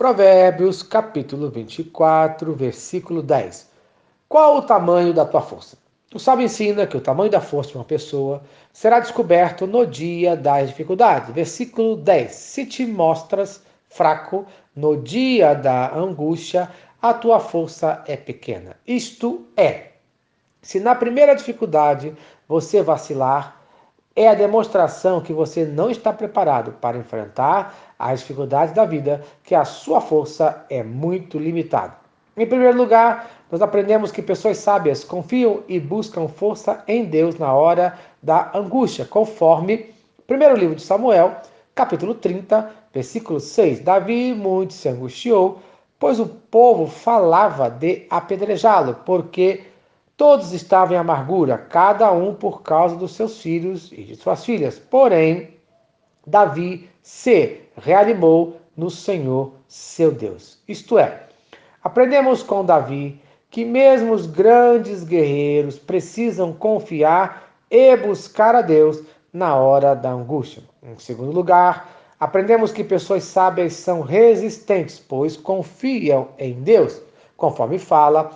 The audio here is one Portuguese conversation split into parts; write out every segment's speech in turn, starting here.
Provérbios, capítulo 24, versículo 10. Qual o tamanho da tua força? O sábio ensina que o tamanho da força de uma pessoa será descoberto no dia das dificuldades. Versículo 10. Se te mostras fraco no dia da angústia, a tua força é pequena. Isto é, se na primeira dificuldade você vacilar, é a demonstração que você não está preparado para enfrentar as dificuldades da vida, que a sua força é muito limitada. Em primeiro lugar, nós aprendemos que pessoas sábias confiam e buscam força em Deus na hora da angústia, conforme primeiro livro de Samuel, capítulo 30, versículo 6. Davi muito se angustiou, pois o povo falava de apedrejá-lo, porque todos estavam em amargura, cada um por causa dos seus filhos e de suas filhas. Porém, Davi se reanimou no Senhor seu Deus. Isto é, aprendemos com Davi que mesmo os grandes guerreiros precisam confiar e buscar a Deus na hora da angústia. Em segundo lugar, aprendemos que pessoas sábias são resistentes, pois confiam em Deus, conforme fala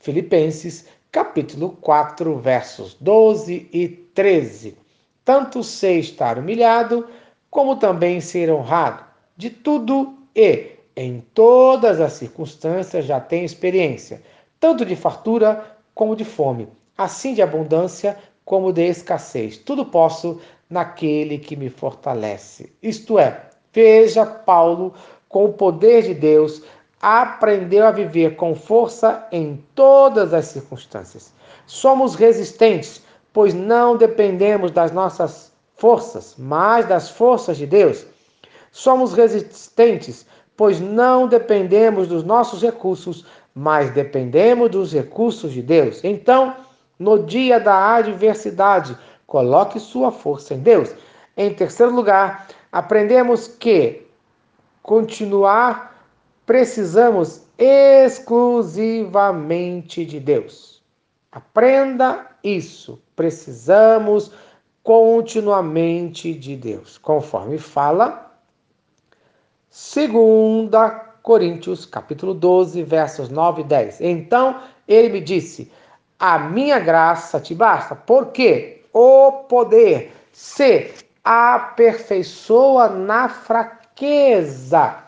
Filipenses, capítulo 4, versos 12 e 13. Tanto sei estar humilhado, como também ser honrado. De tudo e em todas as circunstâncias já tenho experiência, tanto de fartura como de fome, assim de abundância como de escassez. Tudo posso naquele que me fortalece. Isto é, veja Paulo com o poder de Deus aprendeu a viver com força em todas as circunstâncias. Somos resistentes, pois não dependemos das nossas forças, mas das forças de Deus. Somos resistentes, pois não dependemos dos nossos recursos, mas dependemos dos recursos de Deus. Então, no dia da adversidade, coloque sua força em Deus. Em terceiro lugar, aprendemos que continuar precisamos exclusivamente de Deus. Aprenda isso. Precisamos continuamente de Deus, conforme fala 2 Coríntios, capítulo 12, versos 9 e 10. Então ele me disse: A minha graça te basta, porque o poder se aperfeiçoa na fraqueza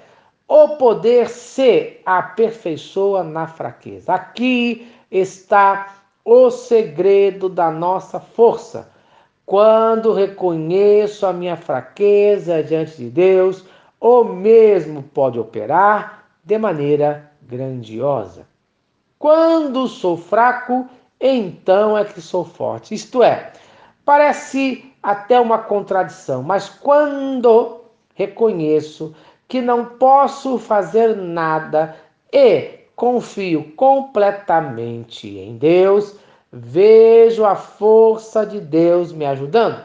o poder se aperfeiçoa na fraqueza. Aqui está o segredo da nossa força. Quando reconheço a minha fraqueza diante de Deus, o mesmo pode operar de maneira grandiosa. Quando sou fraco, então é que sou forte. Isto é, parece até uma contradição, mas quando reconheço que não posso fazer nada e confio completamente em Deus, vejo a força de Deus me ajudando.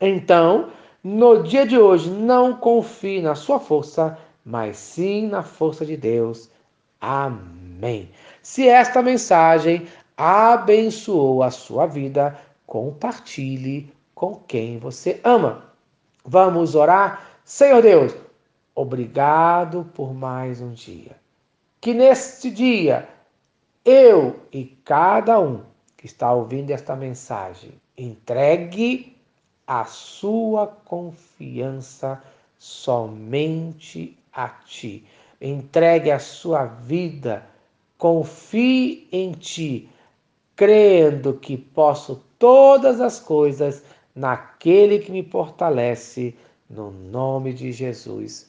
Então, no dia de hoje, não confie na sua força, mas sim na força de Deus. Amém. Se esta mensagem abençoou a sua vida, compartilhe com quem você ama. Vamos orar? Senhor Deus, obrigado por mais um dia. Que neste dia eu e cada um que está ouvindo esta mensagem entregue a sua confiança somente a ti. Entregue a sua vida, confie em ti, crendo que posso todas as coisas naquele que me fortalece, no nome de Jesus.